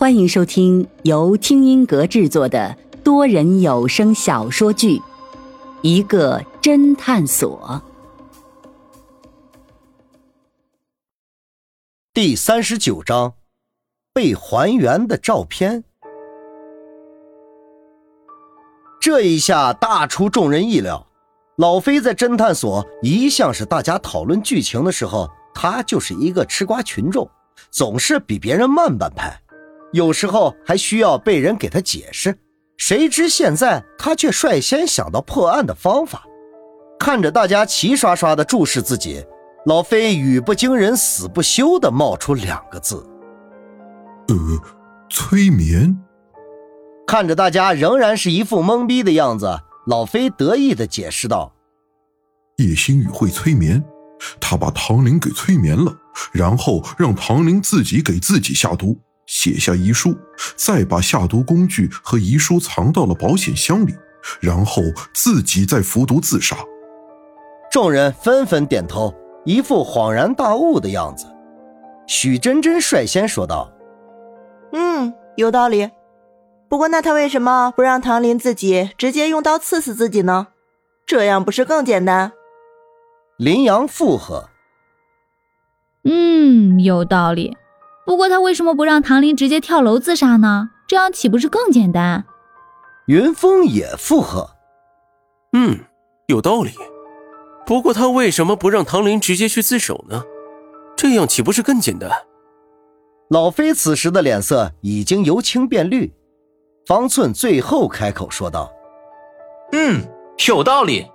欢迎收听由听音阁制作的多人有声小说剧《一个侦探所》第三十九章：被还原的照片。这一下大出众人意料。老飞在侦探所一向是大家讨论剧情的时候，他就是一个吃瓜群众，总是比别人慢半拍。有时候还需要被人给他解释，谁知现在他却率先想到破案的方法。看着大家齐刷刷的注视自己，老飞语不惊人死不休的冒出两个字：“呃，催眠。”看着大家仍然是一副懵逼的样子，老飞得意的解释道：“叶星宇会催眠，他把唐玲给催眠了，然后让唐玲自己给自己下毒。”写下遗书，再把下毒工具和遗书藏到了保险箱里，然后自己再服毒自杀。众人纷纷点头，一副恍然大悟的样子。许真真率先说道：“嗯，有道理。不过，那他为什么不让唐林自己直接用刀刺死自己呢？这样不是更简单？”林阳附和：“嗯，有道理。”不过他为什么不让唐林直接跳楼自杀呢？这样岂不是更简单？云峰也附和：“嗯，有道理。不过他为什么不让唐林直接去自首呢？这样岂不是更简单？”老飞此时的脸色已经由青变绿。方寸最后开口说道：“嗯，有道理。”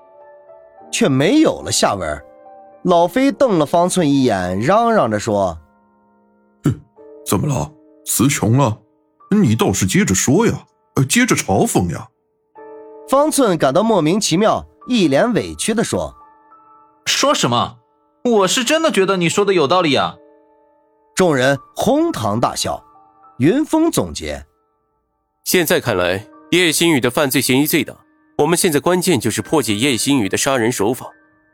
却没有了下文。老飞瞪了方寸一眼，嚷嚷着说。怎么了？词穷了？你倒是接着说呀，呃，接着嘲讽呀。方寸感到莫名其妙，一脸委屈的说：“说什么？我是真的觉得你说的有道理啊。”众人哄堂大笑。云峰总结：现在看来，叶星宇的犯罪嫌疑最大。我们现在关键就是破解叶星宇的杀人手法。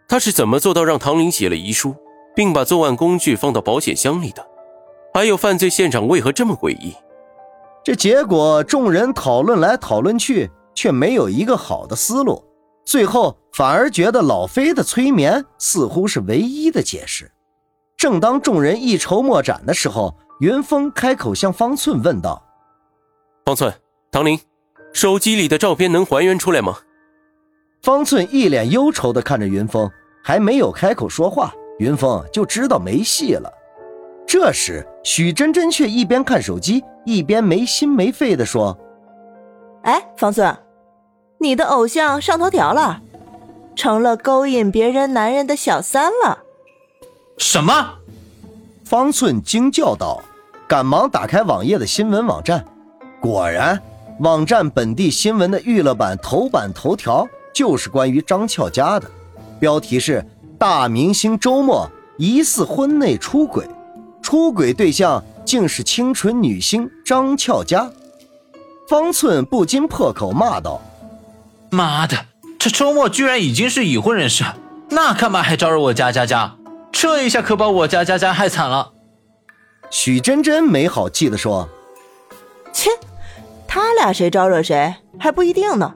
他是怎么做到让唐玲写了遗书，并把作案工具放到保险箱里的？还有犯罪现场为何这么诡异？这结果众人讨论来讨论去，却没有一个好的思路。最后反而觉得老飞的催眠似乎是唯一的解释。正当众人一筹莫展的时候，云峰开口向方寸问道：“方寸，唐林，手机里的照片能还原出来吗？”方寸一脸忧愁地看着云峰，还没有开口说话，云峰就知道没戏了。这时，许真真却一边看手机，一边没心没肺地说：“哎，方寸，你的偶像上头条了，成了勾引别人男人的小三了。”什么？方寸惊叫道，赶忙打开网页的新闻网站，果然，网站本地新闻的娱乐版头版头条就是关于张俏佳的，标题是“大明星周末疑似婚内出轨”。出轨对象竟是清纯女星张俏佳，方寸不禁破口骂道：“妈的，这周末居然已经是已婚人士，那干嘛还招惹我家佳佳？这一下可把我家佳佳害惨了。”许真真没好气地说：“切，他俩谁招惹谁还不一定呢。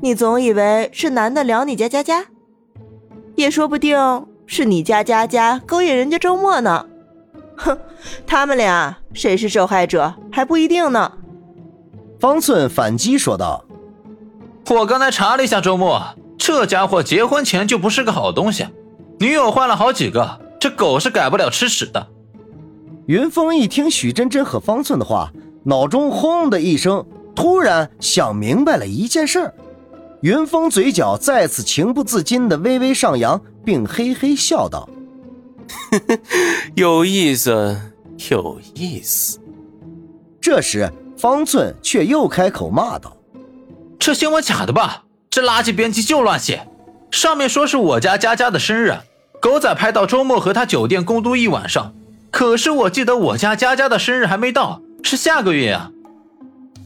你总以为是男的撩你家佳佳，也说不定是你家佳佳勾引人家周末呢。”哼，他们俩谁是受害者还不一定呢。方寸反击说道：“我刚才查了一下，周末这家伙结婚前就不是个好东西，女友换了好几个，这狗是改不了吃屎的。”云峰一听许真真和方寸的话，脑中轰的一声，突然想明白了一件事。云峰嘴角再次情不自禁的微微上扬，并嘿嘿笑道。有意思，有意思。这时，方寸却又开口骂道：“这新闻假的吧？这垃圾编辑就乱写。上面说是我家佳佳的生日，狗仔拍到周末和他酒店共度一晚上。可是我记得我家佳佳的生日还没到，是下个月呀。”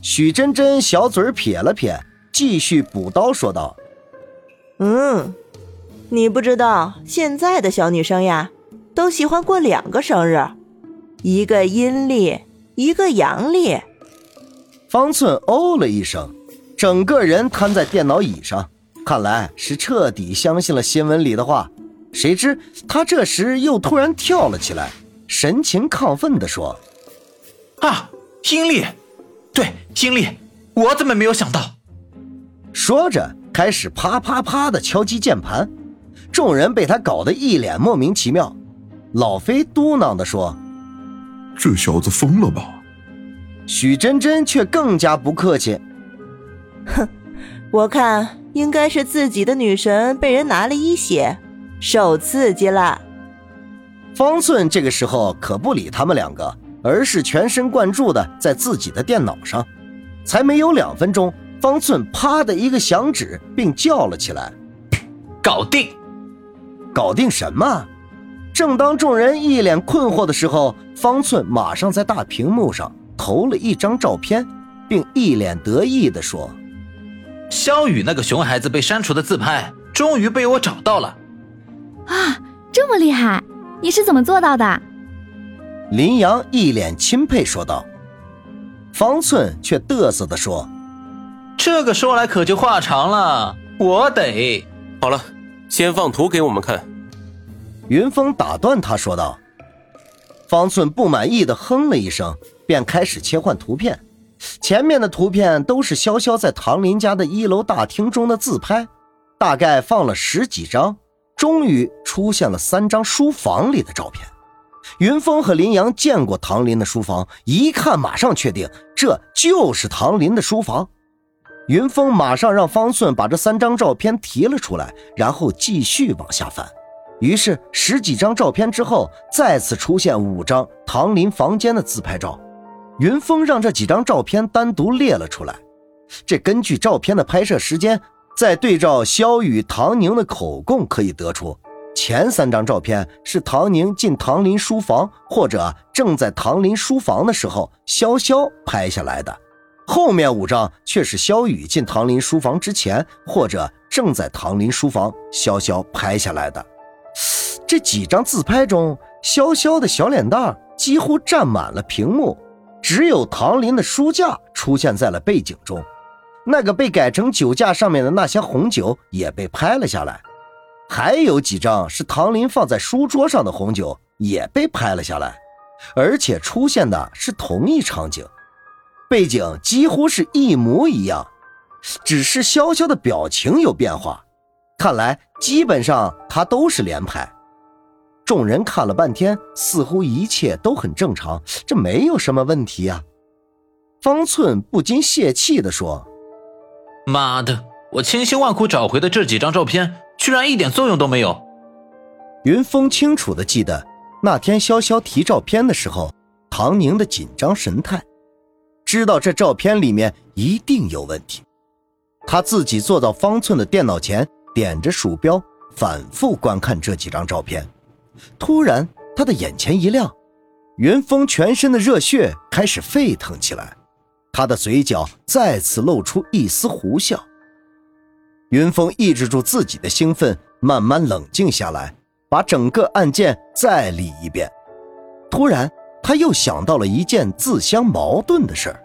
许真真小嘴撇了撇，继续补刀说道：“嗯，你不知道现在的小女生呀。”都喜欢过两个生日，一个阴历，一个阳历。方寸哦了一声，整个人瘫在电脑椅上，看来是彻底相信了新闻里的话。谁知他这时又突然跳了起来，神情亢奋地说：“啊，阴历，对，阴历，我怎么没有想到？”说着开始啪啪啪的敲击键盘，众人被他搞得一脸莫名其妙。老飞嘟囔地说：“这小子疯了吧？”许真真却更加不客气：“哼，我看应该是自己的女神被人拿了一血。”受刺激了，方寸这个时候可不理他们两个，而是全神贯注的在自己的电脑上。才没有两分钟，方寸啪的一个响指，并叫了起来：“搞定！搞定什么？”正当众人一脸困惑的时候，方寸马上在大屏幕上投了一张照片，并一脸得意地说：“肖雨那个熊孩子被删除的自拍，终于被我找到了。”啊，这么厉害！你是怎么做到的？林阳一脸钦佩说道。方寸却嘚瑟的说：“这个说来可就话长了，我得……好了，先放图给我们看。”云峰打断他说道。方寸不满意的哼了一声，便开始切换图片。前面的图片都是潇潇在唐林家的一楼大厅中的自拍，大概放了十几张。终于出现了三张书房里的照片。云峰和林阳见过唐林的书房，一看马上确定这就是唐林的书房。云峰马上让方寸把这三张照片提了出来，然后继续往下翻。于是十几张照片之后，再次出现五张唐林房间的自拍照。云峰让这几张照片单独列了出来。这根据照片的拍摄时间。再对照萧雨、唐宁的口供，可以得出，前三张照片是唐宁进唐林书房或者正在唐林书房的时候潇潇拍下来的，后面五张却是萧雨进唐林书房之前或者正在唐林书房潇潇拍下来的。这几张自拍中，潇潇的小脸蛋几乎占满了屏幕，只有唐林的书架出现在了背景中。那个被改成酒架上面的那些红酒也被拍了下来，还有几张是唐林放在书桌上的红酒也被拍了下来，而且出现的是同一场景，背景几乎是一模一样，只是潇潇的表情有变化，看来基本上他都是连拍。众人看了半天，似乎一切都很正常，这没有什么问题呀。方寸不禁泄气地说。妈的！我千辛万苦找回的这几张照片，居然一点作用都没有。云峰清楚的记得那天潇潇提照片的时候，唐宁的紧张神态，知道这照片里面一定有问题。他自己坐到方寸的电脑前，点着鼠标，反复观看这几张照片。突然，他的眼前一亮，云峰全身的热血开始沸腾起来。他的嘴角再次露出一丝狐笑。云峰抑制住自己的兴奋，慢慢冷静下来，把整个案件再理一遍。突然，他又想到了一件自相矛盾的事儿，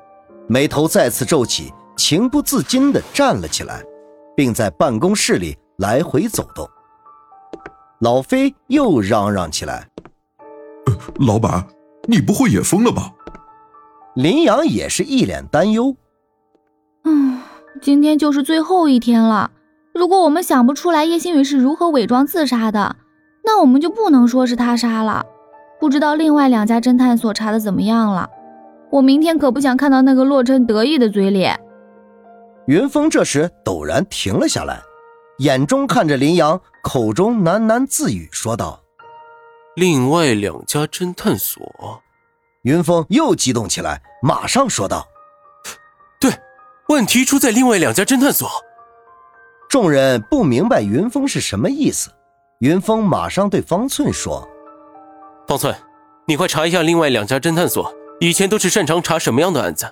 眉头再次皱起，情不自禁地站了起来，并在办公室里来回走动。老飞又嚷嚷起来：“老板，你不会也疯了吧？”林阳也是一脸担忧。嗯，今天就是最后一天了。如果我们想不出来叶星宇是如何伪装自杀的，那我们就不能说是他杀了。不知道另外两家侦探所查的怎么样了？我明天可不想看到那个洛琛得意的嘴脸。云峰这时陡然停了下来，眼中看着林阳，口中喃喃自语说道：“另外两家侦探所。”云峰又激动起来，马上说道：“对，问题出在另外两家侦探所。”众人不明白云峰是什么意思。云峰马上对方寸说：“方寸，你快查一下另外两家侦探所以前都是擅长查什么样的案子。”